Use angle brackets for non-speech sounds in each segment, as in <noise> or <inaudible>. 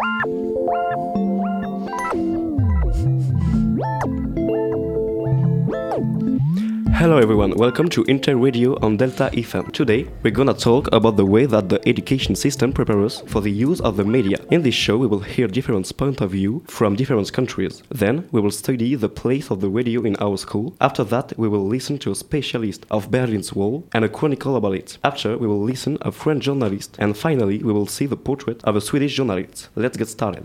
Woo! Hello everyone, welcome to Inter Radio on Delta FM. Today, we're gonna talk about the way that the education system prepares us for the use of the media. In this show, we will hear different points of view from different countries. Then, we will study the place of the radio in our school. After that, we will listen to a specialist of Berlin's Wall and a chronicle about it. After, we will listen a French journalist. And finally, we will see the portrait of a Swedish journalist. Let's get started.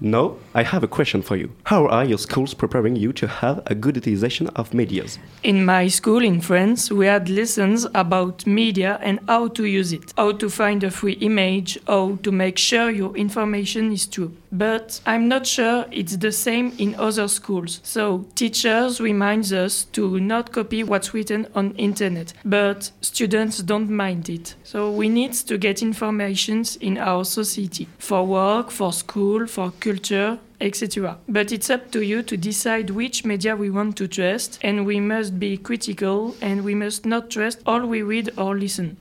No, I have a question for you. How are your schools preparing you to have a good utilization of medias? In my school in France, we had lessons about media and how to use it, how to find a free image, how to make sure your information is true. But I'm not sure it's the same in other schools. So teachers remind us to not copy what's written on internet, but students don't mind it. So we need to get informations in our society for work, for school, for culture, etc. But it's up to you to decide which media we want to trust, and we must be critical and we must not trust all we read or listen.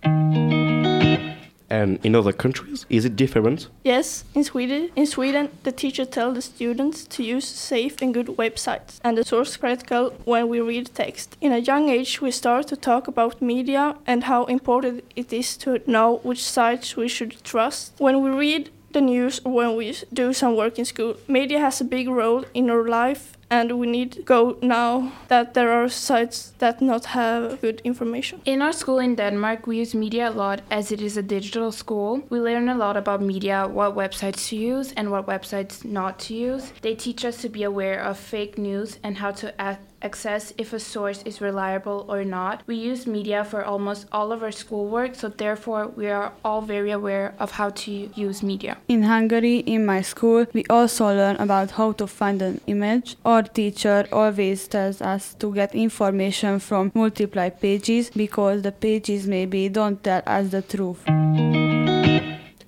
And in other countries, is it different? Yes, in Sweden, in Sweden, the teacher tells the students to use safe and good websites and the source critical when we read text. In a young age, we start to talk about media and how important it is to know which sites we should trust. When we read the news when we do some work in school, media has a big role in our life and we need to go now that there are sites that not have good information. In our school in Denmark, we use media a lot as it is a digital school. We learn a lot about media, what websites to use and what websites not to use. They teach us to be aware of fake news and how to act access if a source is reliable or not. We use media for almost all of our schoolwork, so therefore we are all very aware of how to use media. In Hungary, in my school, we also learn about how to find an image. Our teacher always tells us to get information from multiple pages because the pages maybe don't tell us the truth.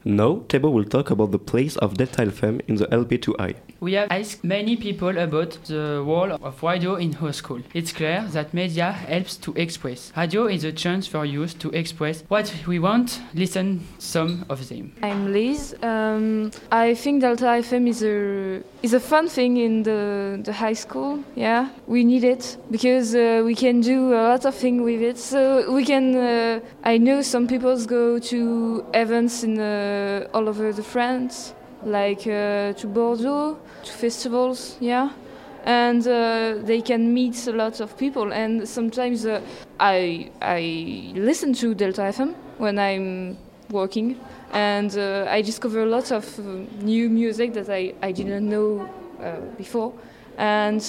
Now, Thibaut will talk about the place of Delta FM in the LP2I. We have asked many people about the role of radio in our school. It's clear that media helps to express. Radio is a chance for youth to express what we want, listen some of them. I'm Liz. Um, I think Delta FM is a is a fun thing in the, the high school. Yeah, we need it because uh, we can do a lot of things with it. So we can. Uh, I know some people go to events in uh, all over the France like uh, to Bordeaux, to festivals, yeah. And uh, they can meet a lot of people. And sometimes uh, I I listen to Delta FM when I'm working, and uh, I discover a lot of uh, new music that I, I didn't know uh, before. And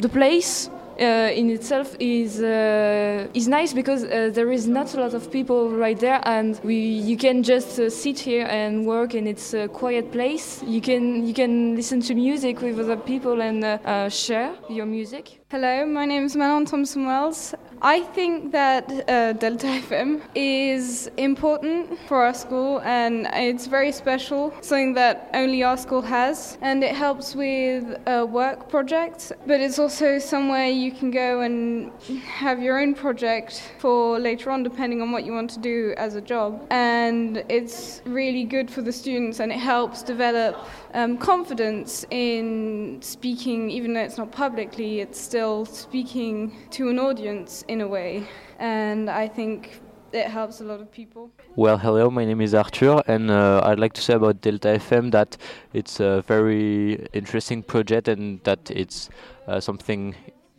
the place uh, in itself is uh, is nice because uh, there is not a lot of people right there, and we you can just uh, sit here and work, and it's a quiet place. You can you can listen to music with other people and uh, uh, share your music. Hello, my name is Manon Thompson Wells. I think that uh, Delta <laughs> FM is important for our school and it's very special, something that only our school has. And it helps with uh, work projects, but it's also somewhere you can go and have your own project for later on, depending on what you want to do as a job. And it's really good for the students and it helps develop um, confidence in speaking, even though it's not publicly, it's still speaking to an audience in a way. And I think it helps a lot of people. Well, hello, my name is Arthur, and uh, I'd like to say about Delta FM that it's a very interesting project and that it's uh, something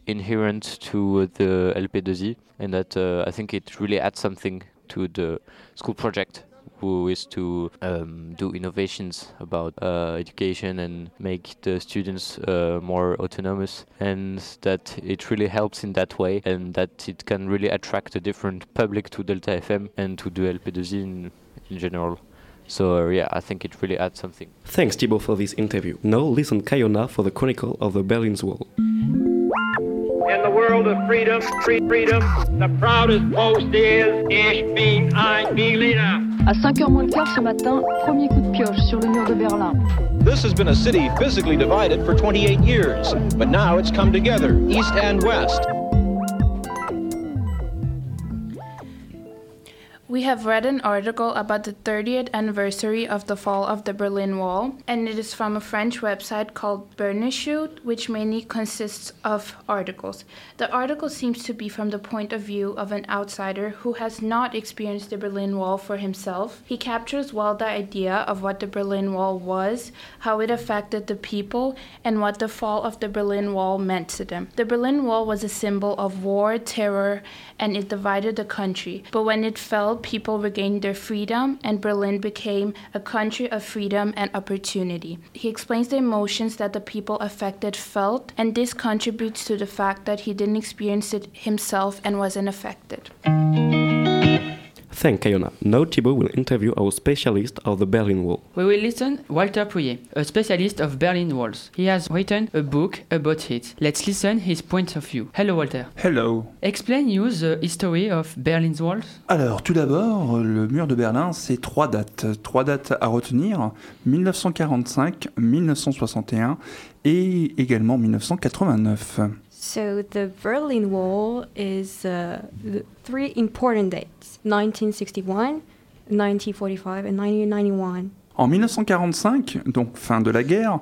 inherent to the LP2I, and that uh, I think it really adds something to the school project who is to um, do innovations about uh, education and make the students uh, more autonomous and that it really helps in that way and that it can really attract a different public to Delta FM and to the LP2I in, in general. So uh, yeah, I think it really adds something. Thanks, Thibaut, for this interview. Now listen Kayona for the Chronicle of the Berlin's Wall. In the world of freedom, free freedom, the proudest boast is Ich bin ein Berliner. À 5h moins le quart ce matin, premier coup de pioche sur le mur de Berlin. This has been a city physically divided for 28 years, but now it's come together, east and west. We have read an article about the 30th anniversary of the fall of the Berlin Wall, and it is from a French website called Bernisshoot, which mainly consists of articles. The article seems to be from the point of view of an outsider who has not experienced the Berlin Wall for himself. He captures well the idea of what the Berlin Wall was, how it affected the people, and what the fall of the Berlin Wall meant to them. The Berlin Wall was a symbol of war, terror, and it divided the country. But when it fell, people regained their freedom, and Berlin became a country of freedom and opportunity. He explains the emotions that the people affected felt, and this contributes to the fact that he didn't experience it himself and wasn't affected. Thank Kayona. Now Thibaut will interview our specialist of the Berlin Wall. We will listen Walter Pouillet, a specialist of Berlin walls. He has written a book about it. Let's listen his point of view. Hello Walter. Hello. Explain you the history of Berlin's walls. Alors, tout d'abord, le mur de Berlin, c'est trois dates. Trois dates à retenir 1945, 1961 et également 1989. So the Berlin Wall is uh, three important dates 1961, 1945, and 1991. En 1945, donc fin de la guerre,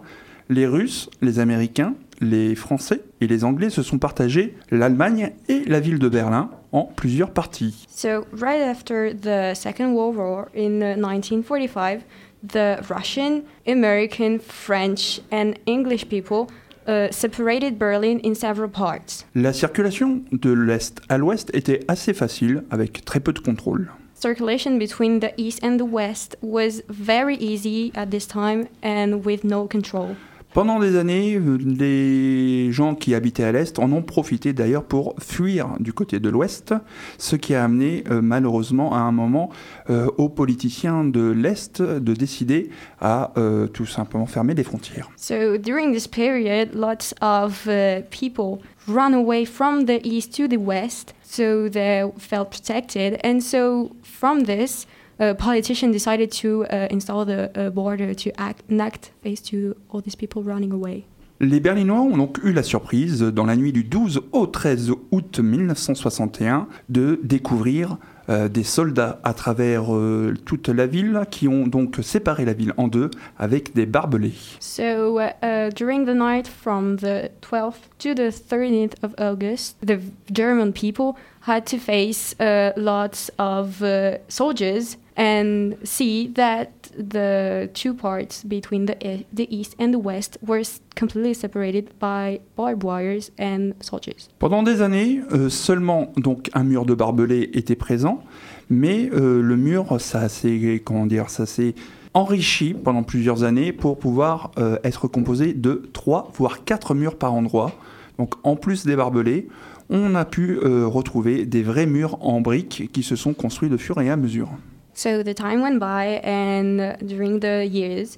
les Russes, les Américains, les Français et les Anglais se sont partagés l'Allemagne et la ville de Berlin en plusieurs parties. So right after the Second World War in uh, 1945, the Russian, American, French, and English people uh, separated Berlin in several parts. La circulation de l'Est à l'Ouest était assez facile avec très peu de contrôle. Circulation between the East and the West was very easy at this time and with no control. Pendant des années, les gens qui habitaient à l'Est en ont profité d'ailleurs pour fuir du côté de l'Ouest, ce qui a amené euh, malheureusement à un moment euh, aux politiciens de l'Est de décider à euh, tout simplement fermer les frontières. So during this period, lots of uh, people run away from the East to the West, so they felt protected. And so from this, a politician decided to uh, install the uh, border to act, enact face to all these people running away. Les Berlinois ont donc eu la surprise, dans la nuit du 12 au 13 août 1961, de découvrir euh, des soldats à travers euh, toute la ville qui ont donc séparé la ville en deux avec des barbelés. So uh, uh, during the night from the 12th to the 13th of August, the German people had to face uh, lots of uh, soldiers and see that the two parts between the, e- the east and the west were completely separated by barbed wires and soldiers. Pendant des années, euh, seulement donc un mur de barbelés était présent, mais euh, le mur, ça s'est comment dire, ça s'est enrichi pendant plusieurs années pour pouvoir euh, être composé de trois voire quatre murs par endroit. Donc en plus des barbelés, on a pu retrouver des vrais murs en briques qui se sont construits de fur et à mesure. So the time went by, and during the years,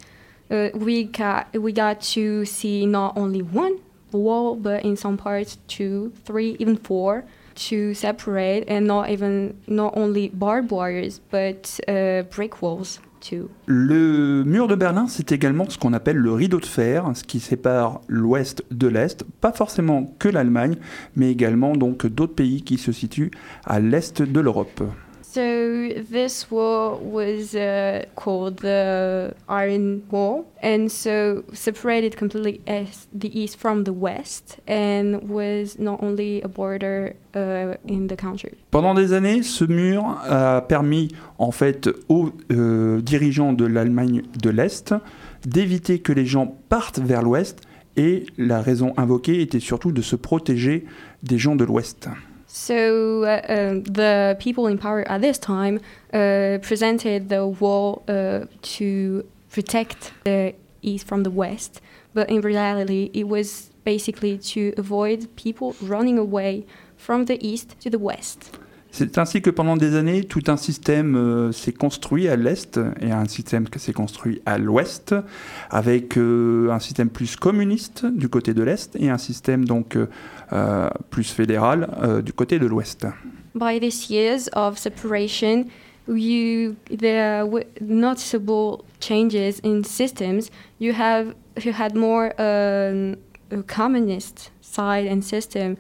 uh, we got we got to see not only one wall, but in some parts two, three, even four, to separate, and not even not only barbed wires, but uh, brick walls too. Le mur de Berlin, c'est également ce qu'on appelle le rideau de fer, ce qui sépare l'ouest de l'est, pas forcément que l'Allemagne, mais également donc d'autres pays qui se situent à l'est de l'Europe. So this wall was uh, called the Iron Wall, and so separated completely the east from the west, and was not only a border uh, in the country. Pendant des années, ce mur a permis en fait aux euh, dirigeants de l'Allemagne de l'Est d'éviter que les gens partent vers l'Ouest et la raison invoquée était surtout de se protéger des gens de l'Ouest. So uh, um, the people in power at this time uh, presented the wall uh, to protect the east from the west, but in reality, it was basically to avoid people running away from the east to the west. C'est ainsi que pendant des années, tout un système euh, s'est construit à l'Est et un système qui s'est construit à l'Ouest, avec euh, un système plus communiste du côté de l'Est et un système donc euh, euh, plus fédéral euh, du côté de l'Ouest. By these years of separation, you there were noticeable changes in systems. You have you had more um, a communist side and system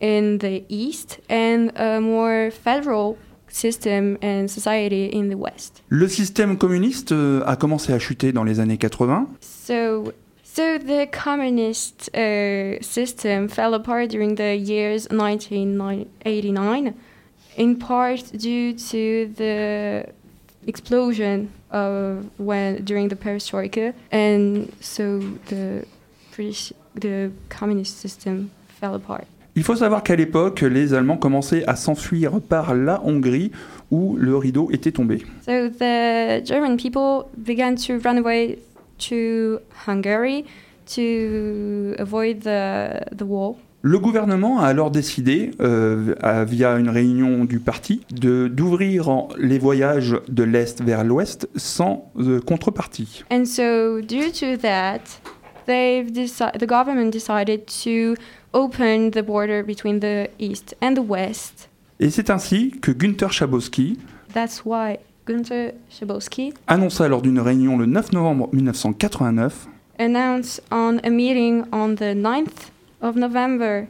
in the east, and a more federal system and society in the West. Le système communiste euh, a commencé à chuter dans les années 80. So, so the communist uh, system fell apart during the years 1989, in part due to the explosion of when during the perestroika, and so the British, the communist system fell apart. Il faut savoir qu'à l'époque, les Allemands commençaient à s'enfuir par la Hongrie où le rideau était tombé. So the German people began to run away to Hungary to avoid the, the wall. Le gouvernement a alors décidé, euh, à- via une réunion du parti, de- d'ouvrir les voyages de l'Est vers l'Ouest sans euh, contrepartie. And so, due to that, they've the government decided to open the border between the east and the west. Et c'est ainsi que Günther Schabowski That's why Günther Schabowski annonça lors d'une réunion le 9 novembre 1989 announced on a meeting on the 9th of November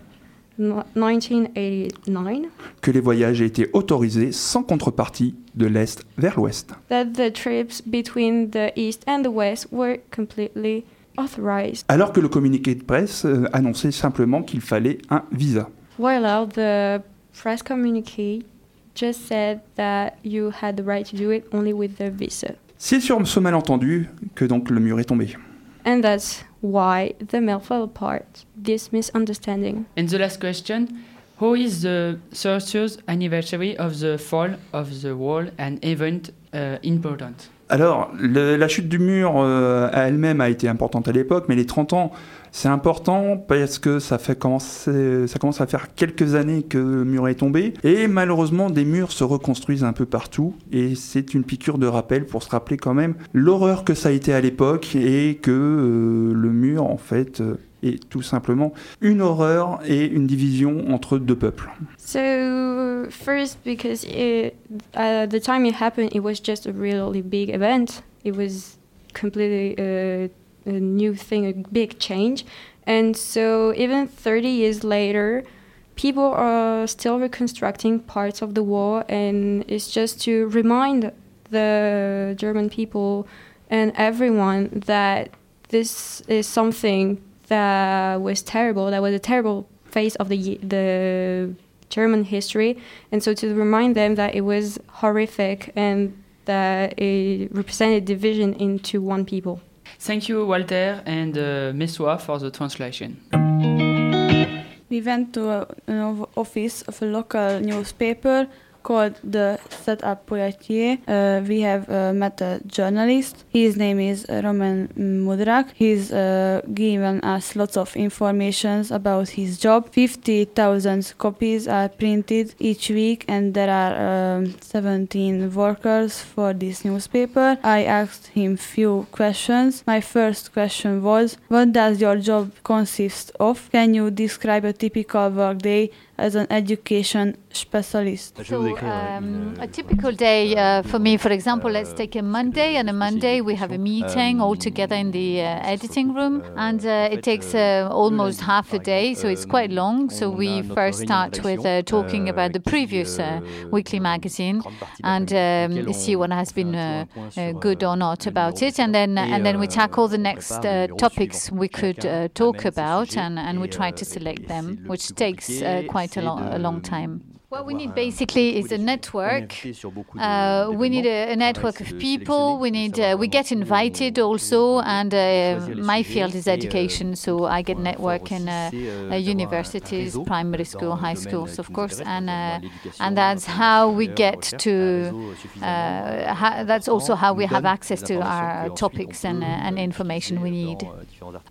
no- 1989 que les voyages étaient autorisés sans contrepartie de l'Est vers l'Ouest. that the trips between the east and the west were completely authorized. Alors que le communiqué de presse euh, annonçait simplement qu'il fallait un visa. While the press communique just said that you had the right to do it only with the visa. C'est sur ce malentendu que donc le mur est tombé. And that's why the mail fell apart. This misunderstanding. And the last question How is the 30th anniversary of the fall of the wall an event uh, important? Alors, le- la chute du mur euh, à elle-même a été importante à l'époque, mais les 30 ans, c'est important parce que ça, commence à faire quelques années que le mur est tombé. Et malheureusement, des murs se reconstruisent un peu partout. Et c'est une piqûre de rappel pour se rappeler quand même l'horreur que ça a été à l'époque et que euh, le mur, en fait, euh, est tout simplement une horreur et une division entre deux peuples. So, first, because it, uh, the time it happened, it was just a really big event. It was completely uh, a new thing, a big change. And so, even 30 years later, people are still reconstructing parts of the wall, and it's just to remind the German people and everyone that this is something that was terrible, that was a terrible phase of the the German history, and so to remind them that it was horrific and that it represented division into one people. Thank you, Walter and uh, Messoa, for the translation. We went to an office of a local newspaper called the 7 à Poitiers. Uh, we have uh, met a journalist. His name is uh, Romain Mudrak. He's uh, given us lots of informations about his job. 50,000 copies are printed each week and there are um, 17 workers for this newspaper. I asked him few questions. My first question was, what does your job consist of? Can you describe a typical workday as an education specialist? So, um, a typical day uh, for me, for example, let's take a Monday. And a Monday, we have a meeting all together in the uh, editing room, and uh, it takes uh, almost half a day, so it's quite long. So, we first start with uh, talking about the previous uh, weekly magazine and um, see what has been uh, uh, good or not about it, and then and then we tackle the next uh, topics we could uh, talk about, and, and we try to select them, which takes uh, quite a, lo- a long time. What we need basically is a network. Uh, we need a, a network of people. We need. Uh, we get invited also, and uh, my field is education, so I get network in uh, uh, universities, primary school, high schools, of course, and uh, and that's how we get to. Uh, ha- that's also how we have access to our topics and uh, and information we need.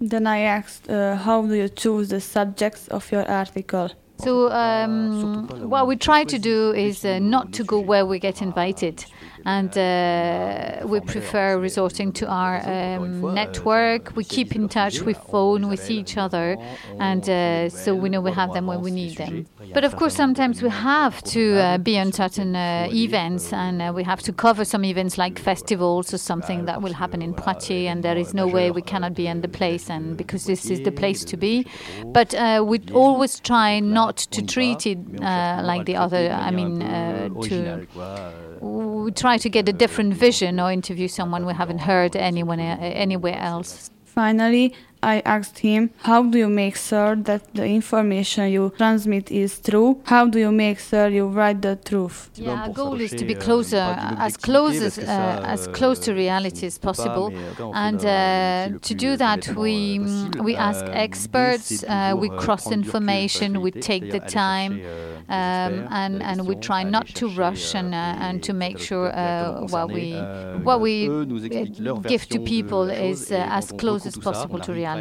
Then I asked, uh, how do you choose the subjects of your article? So um, what we try to do is uh, not to go where we get invited. and uh, we prefer resorting to our um, network. We keep in touch we phone, we see each other, and uh, so we know we have them when we need them. But of course, sometimes we have to uh, be on certain uh, events, and uh, we have to cover some events like festivals or something that will happen in Poitiers, and there is no way we cannot be in the place, and because this is the place to be. But uh, we always try not to treat it uh, like the other. I mean, uh, to we try to get a different vision or interview someone we haven't heard anyone uh, anywhere else. Finally, I asked him, How do you make sure that the information you transmit is true? How do you make sure you write the truth? Yeah, our goal is to be closer, as close as, uh, as close to reality as possible. And uh, to do that, we, we ask experts, uh, we cross information, we take the time, um, and, and we try not to rush and, uh, and to make sure uh, what we, what we give to people is uh, as close as possible to reality.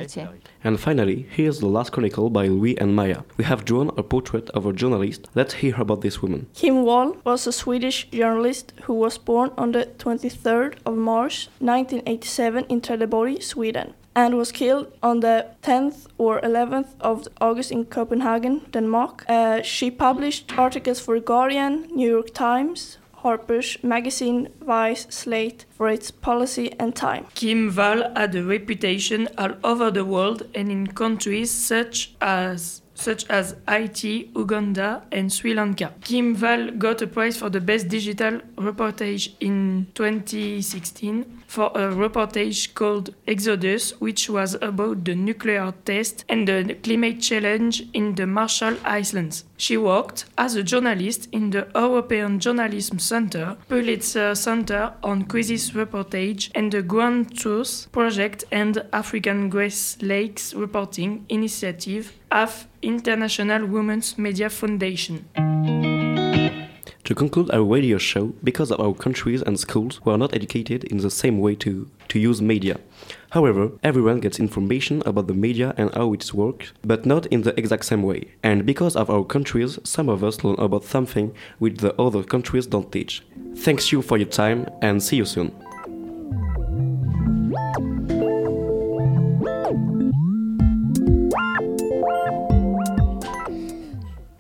And finally, here's the last chronicle by Louis and Maya. We have drawn a portrait of a journalist. Let's hear about this woman. Kim Wall was a Swedish journalist who was born on the 23rd of March 1987 in Trelleborg, Sweden, and was killed on the 10th or 11th of August in Copenhagen, Denmark. Uh, she published articles for Guardian, New York Times, Harper's Magazine, Vice, Slate Foreign Policy and time. Kim Wall had a reputation all over the world and in countries such as such as Haiti, Uganda, and Sri Lanka. Kim Wall got a prize for the best digital reportage in 2016 for a reportage called Exodus, which was about the nuclear test and the climate challenge in the Marshall Islands. She worked as a journalist in the European Journalism Center, Pulitzer Center on Crisis Reportage, and the Ground Truth Project and African Great Lakes Reporting Initiative of International Women's Media Foundation. To conclude our radio show, because of our countries and schools who are not educated in the same way to, to use media. However, everyone gets information about the media and how it works, but not in the exact same way. And because of our countries, some of us learn about something which the other countries don't teach. Thanks you for your time and see you soon.